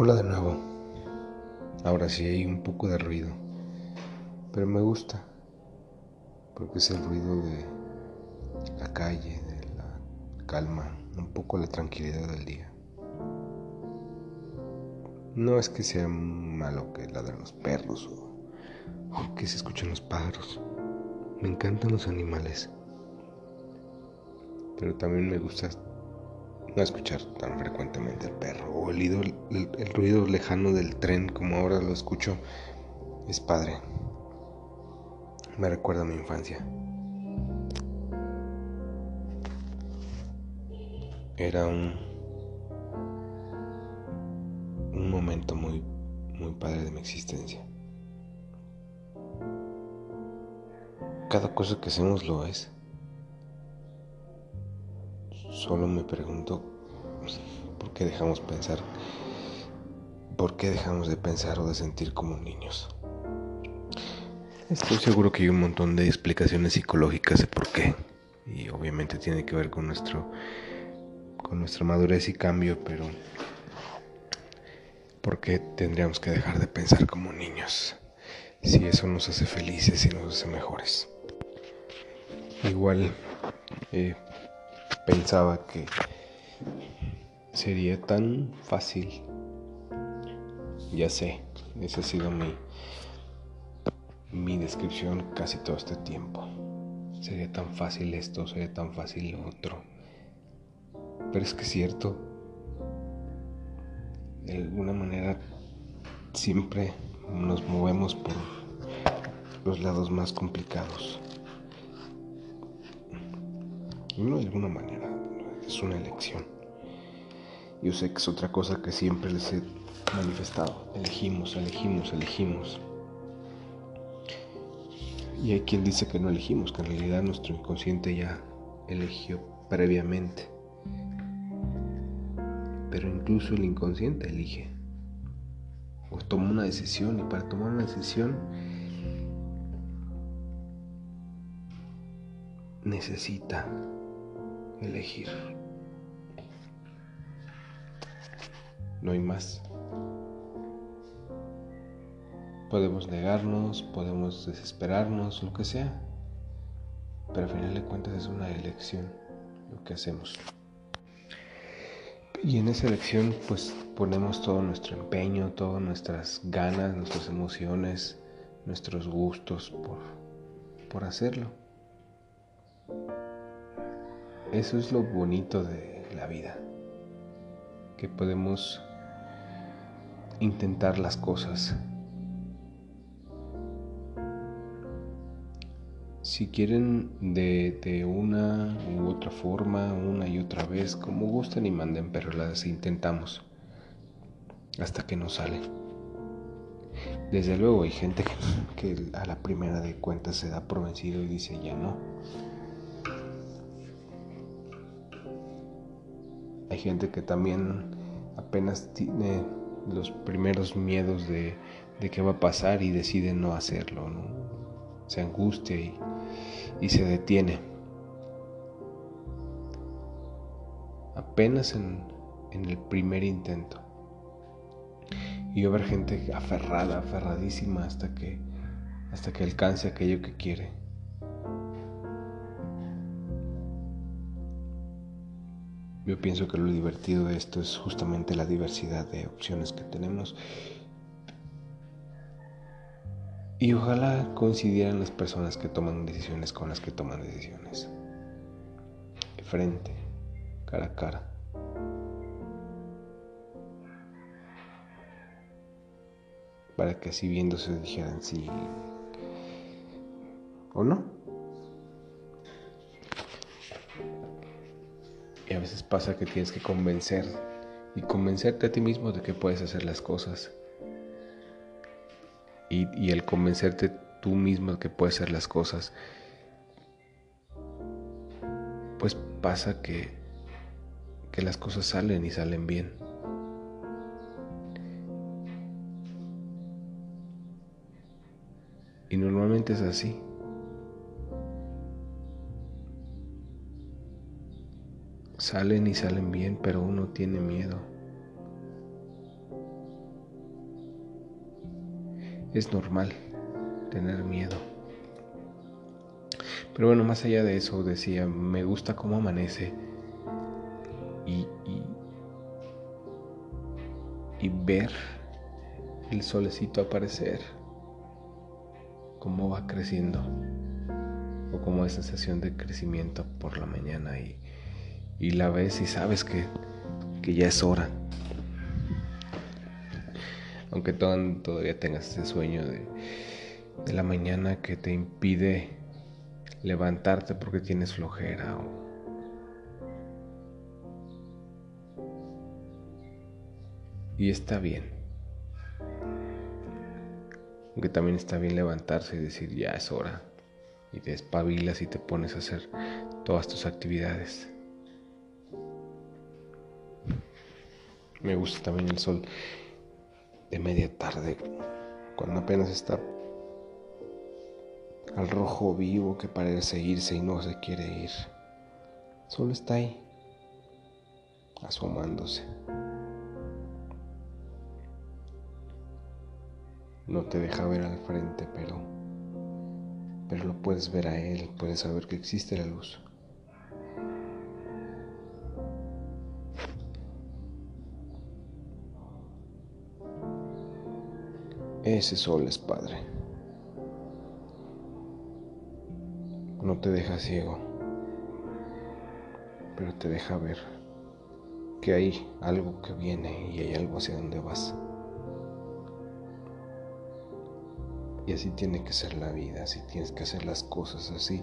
Hola de nuevo. Ahora sí hay un poco de ruido, pero me gusta porque es el ruido de la calle, de la calma, un poco la tranquilidad del día. No es que sea malo que ladren los perros o, que se escuchen los pájaros. Me encantan los animales, pero también me gusta no escuchar tan frecuentemente el ruido lejano del tren como ahora lo escucho es padre. Me recuerda a mi infancia. Era un un momento muy muy padre de mi existencia. Cada cosa que hacemos lo es. Solo me pregunto por qué dejamos pensar, por qué dejamos de pensar o de sentir como niños. Estoy seguro que hay un montón de explicaciones psicológicas de por qué. Y obviamente tiene que ver con nuestro con nuestra madurez y cambio, pero ¿por qué tendríamos que dejar de pensar como niños? Si eso nos hace felices y nos hace mejores. Igual eh, pensaba que sería tan fácil. Ya sé, esa ha sido mi, mi descripción casi todo este tiempo. Sería tan fácil esto, sería tan fácil lo otro. Pero es que es cierto. De alguna manera siempre nos movemos por los lados más complicados. No de alguna manera es una elección. Yo sé que es otra cosa que siempre les he manifestado. Elegimos, elegimos, elegimos. Y hay quien dice que no elegimos, que en realidad nuestro inconsciente ya eligió previamente. Pero incluso el inconsciente elige. O toma una decisión y para tomar una decisión necesita elegir. No hay más. Podemos negarnos, podemos desesperarnos, lo que sea, pero al final de cuentas es una elección lo que hacemos. Y en esa elección pues ponemos todo nuestro empeño, todas nuestras ganas, nuestras emociones, nuestros gustos por, por hacerlo. Eso es lo bonito de la vida, que podemos intentar las cosas. Si quieren de, una u otra forma, una y otra vez, como gusten y manden, pero las intentamos hasta que nos sale. Desde luego hay gente que, que a la primera de cuentas se da por vencido y dice ya no. Hay gente que también apenas tiene los primeros miedos de, de qué va a pasar y decide no hacerlo. Se angustia y, y se detiene. Apenas en, en el primer intento. Y yo ver gente aferrada, aferradísima hasta que, hasta que alcance aquello que quiere. Yo pienso que lo divertido de esto es justamente la diversidad de opciones que tenemos. Y ojalá coincidieran las personas que toman decisiones con las que toman decisiones. De frente, cara a cara. Para que así viéndose dijeran sí o no. Y a veces pasa que tienes que convencer y convencerte a ti mismo de que puedes hacer las cosas. Y, el convencerte tú mismo de que puedes hacer las cosas, pues pasa que, que las cosas salen y salen bien. Y normalmente es así. Salen y salen bien, pero uno tiene miedo. es normal tener miedo. Pero bueno, más allá de eso, decía, me gusta cómo amanece y, y, y ver el solecito aparecer, cómo va creciendo, o como esa sensación de crecimiento por la mañana y, y la ves y sabes que, que ya es hora. Aunque todavía tengas ese sueño de, de la mañana que te impide levantarte porque tienes flojera y está bien. Aunque también está bien levantarse y decir ya es hora. Y te espabilas y te pones a hacer todas tus actividades. Me gusta también el sol de media tarde, cuando apenas está al rojo vivo que parece irse y no se quiere ir. Solo está ahí, asomándose. no te deja ver al frente, pero pero lo puedes ver a él, puedes saber que existe la luz. Ese sol es Padre. No te deja ciego, pero te deja ver que hay algo que viene y hay algo hacia donde vas. Y así tiene que ser la vida, así tienes que hacer las cosas, así.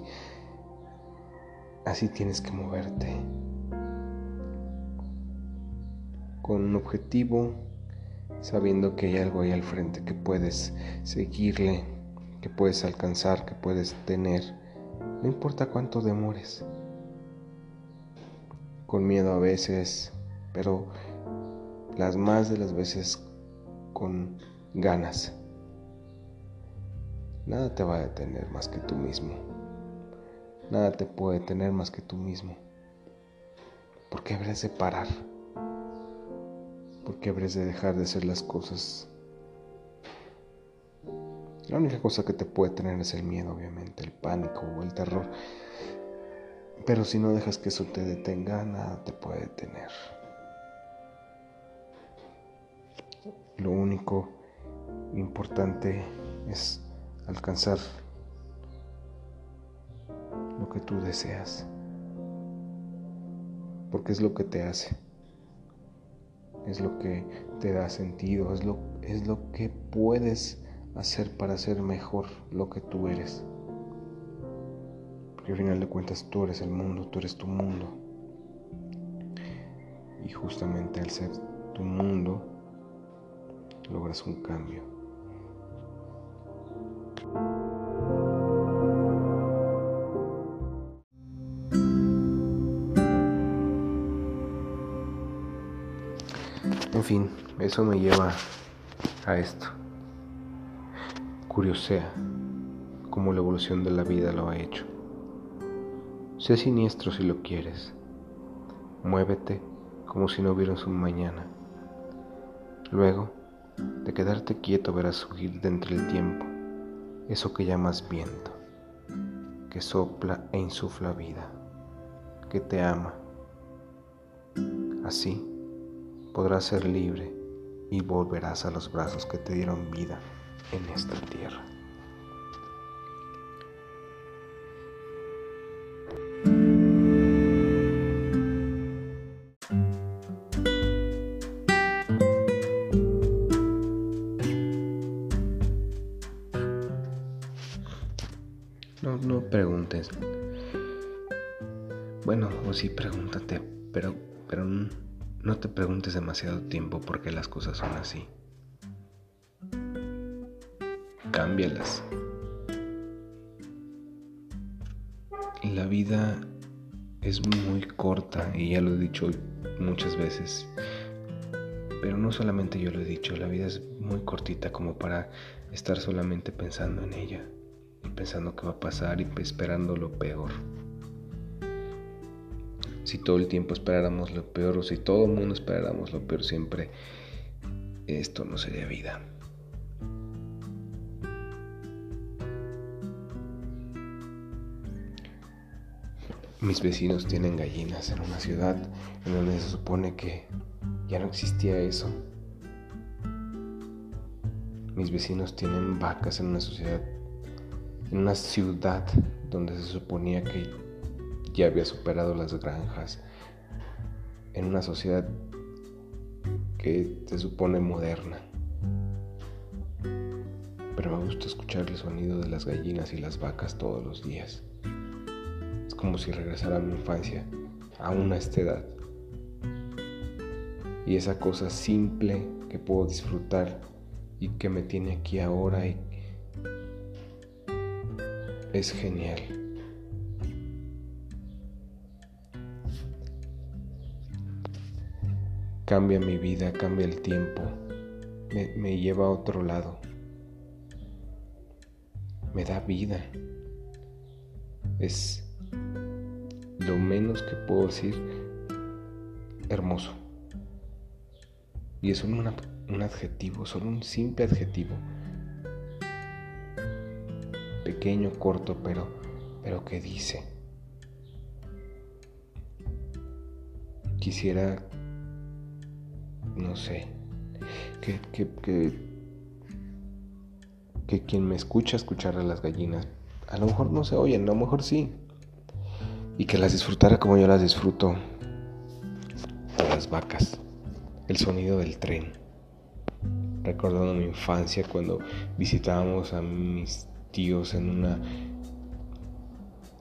Así tienes que moverte. Con un objetivo, sabiendo que hay algo ahí al frente que puedes seguirle, que puedes alcanzar, que puedes tener. No importa cuánto demores. Con miedo a veces, pero las más de las veces con ganas. Nada te va a detener más que tú mismo. Nada te puede detener más que tú mismo. ¿Por qué habrías de parar? ¿Por qué habrías de dejar de hacer las cosas? La única cosa que te puede tener es el miedo, obviamente, el pánico o el terror. Pero si no dejas que eso te detenga, nada te puede detener. Lo único importante es alcanzar lo que tú deseas. Porque es lo que te hace. Es lo que te da sentido. Es lo, es lo que puedes hacer para ser mejor lo que tú eres. Porque al final de cuentas tú eres el mundo, tú eres tu mundo. Y justamente al ser tu mundo, logras un cambio. En fin, eso me lleva a esto. Curiosea cómo la evolución de la vida lo ha hecho. Sé siniestro si lo quieres. Muévete como si no hubieras un mañana. Luego, de quedarte quieto verás surgir de entre el tiempo eso que llamas viento, que sopla e insufla vida, que te ama. Así, podrás ser libre y volverás a los brazos que te dieron vida en esta tierra. No, no preguntes. Bueno, o sí pregúntate, preguntes demasiado tiempo por qué las cosas son así. Cámbialas. La vida es muy corta y ya lo he dicho muchas veces. Pero no solamente yo lo he dicho, la vida es muy cortita como para estar solamente pensando en ella y pensando qué va a pasar y esperando lo peor si todo el tiempo esperáramos lo peor o si todo el mundo esperáramos lo peor siempre, esto no sería vida. Mis vecinos tienen gallinas en una ciudad en donde se supone que ya no existía eso. Mis vecinos tienen vacas en una sociedad, en una ciudad donde se suponía que ya había superado las granjas, en una sociedad que se supone moderna. Pero me gusta escuchar el sonido de las gallinas y las vacas todos los días. Es como si regresara a mi infancia, aún a esta edad. Y esa cosa simple que puedo disfrutar y que me tiene aquí ahora y es genial. Cambia mi vida, cambia el tiempo, me, lleva a otro lado, me da vida. Es lo menos que puedo decir hermoso. Y es un, un adjetivo, solo un simple adjetivo. Pequeño, corto, pero, pero que dice. Quisiera, no sé, que, que, que, que quien me escucha escuchar las gallinas, a lo mejor no se oyen, a lo mejor sí, y que las disfrutara como yo las disfruto, las vacas. El sonido del tren. Recordando mi infancia cuando visitábamos a mis tíos en una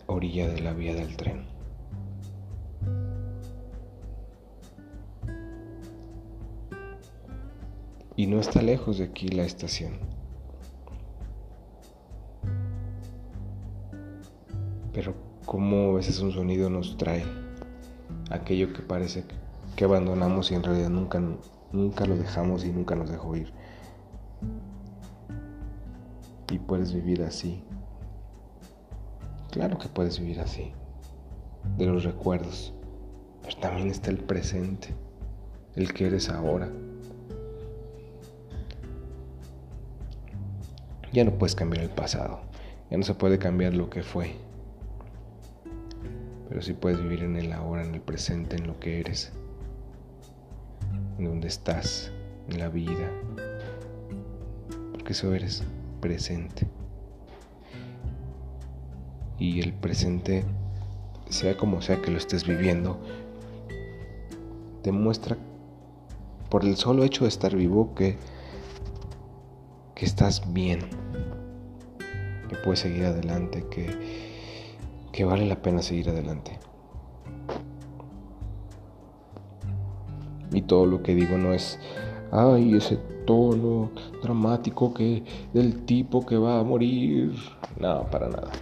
orilla de la vía del tren. Y no está lejos de aquí la estación. Pero como a veces un sonido nos trae aquello que parece que que abandonamos y en realidad nunca, nunca lo dejamos y nunca nos dejó ir. Y puedes vivir así. Claro que puedes vivir así. De los recuerdos. Pero también está el presente. El que eres ahora. Ya no puedes cambiar el pasado. Ya no se puede cambiar lo que fue. Pero sí puedes vivir en el ahora, en el presente, en lo que eres en donde estás en la vida, porque eso eres presente. Y el presente, sea como sea que lo estés viviendo, demuestra por el solo hecho de estar vivo que, que estás bien, que puedes seguir adelante, que, que vale la pena seguir adelante. Y todo lo que digo no es, ay, ese tono dramático que del tipo que va a morir. No, para nada.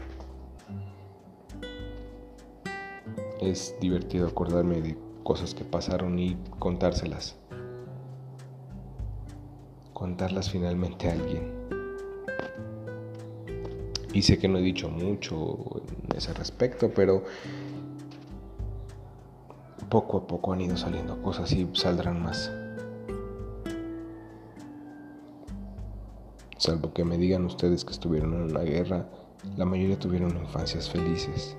Es divertido acordarme de cosas que pasaron y contárselas. Contarlas finalmente a alguien. Y sé que no he dicho mucho en ese respecto, pero poco a poco han ido saliendo cosas y saldrán más. Salvo que me digan ustedes que estuvieron en una guerra, la mayoría tuvieron infancias felices.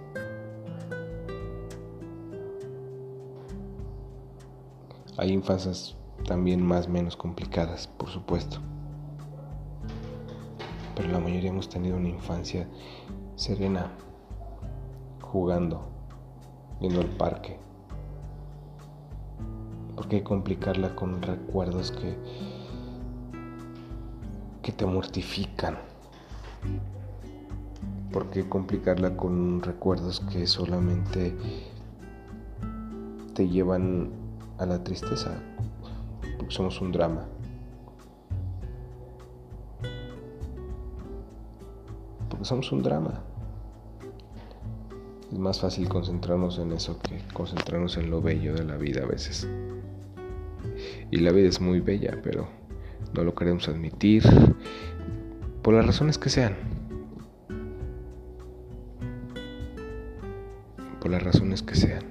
Hay infancias también más menos complicadas, por supuesto. Pero la mayoría hemos tenido una infancia serena, jugando, yendo al parque, ¿Por qué complicarla con recuerdos que, que te mortifican? ¿Por qué complicarla con recuerdos que solamente te llevan a la tristeza? Porque somos un drama. Somos un drama. Es más fácil concentrarnos en eso que concentrarnos en lo bello de la vida a veces. Y la vida es muy bella, pero no lo queremos admitir por las razones que sean. Por las razones que sean.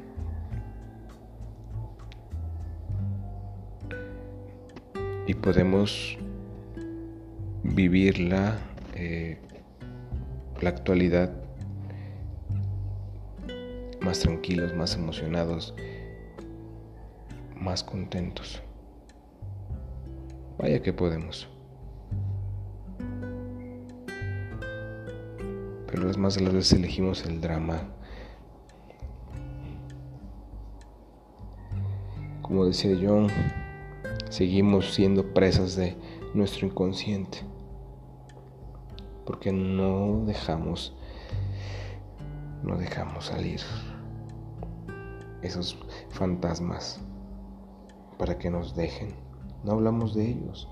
Y podemos vivir la, eh, la actualidad más tranquilos, más emocionados, más contentos. Vaya que podemos. Pero las más de las veces elegimos el drama. Como decía John, seguimos siendo presas de nuestro inconsciente. Porque no dejamos no dejamos salir esos fantasmas para que nos dejen. No hablamos de ellos.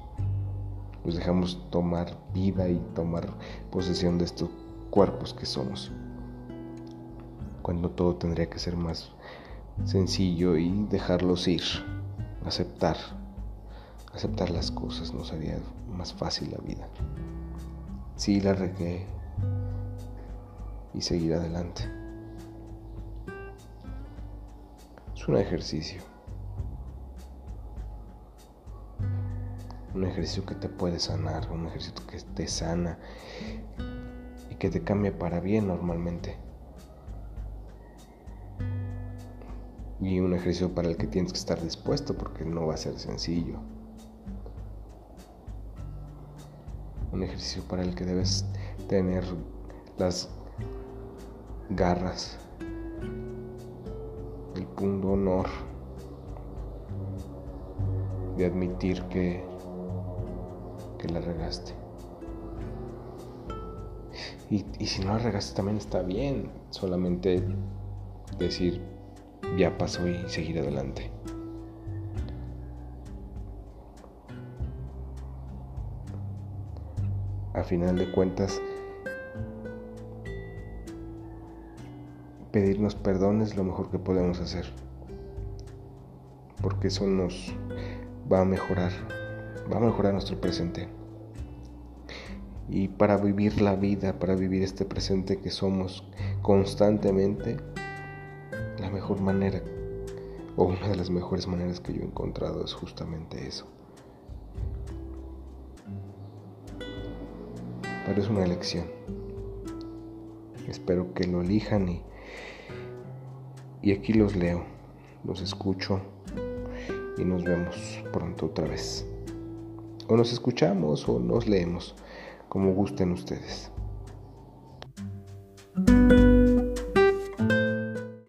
Los dejamos tomar vida y tomar posesión de estos cuerpos que somos. Cuando todo tendría que ser más sencillo y dejarlos ir, aceptar, aceptar las cosas nos haría más fácil la vida. Sí, la regué y seguir adelante. Es un ejercicio. Un ejercicio que te puede sanar, un ejercicio que te sana y que te cambia para bien normalmente. Y un ejercicio para el que tienes que estar dispuesto porque no va a ser sencillo. Un ejercicio para el que debes tener las garras, el punto honor de admitir que, que la regaste. Y, y si no la regaste también está bien, solamente decir ya pasó y seguir adelante. A final de cuentas, pedirnos perdón es lo mejor que podemos hacer. Porque eso nos va a mejorar, va a mejorar nuestro presente. Y para vivir la vida, para vivir este presente que somos constantemente, la mejor manera, o una de las mejores maneras que yo he encontrado es justamente eso. Es una elección. Espero que lo elijan y y aquí los leo, los escucho y nos vemos pronto otra vez. O nos escuchamos o nos leemos, como gusten ustedes.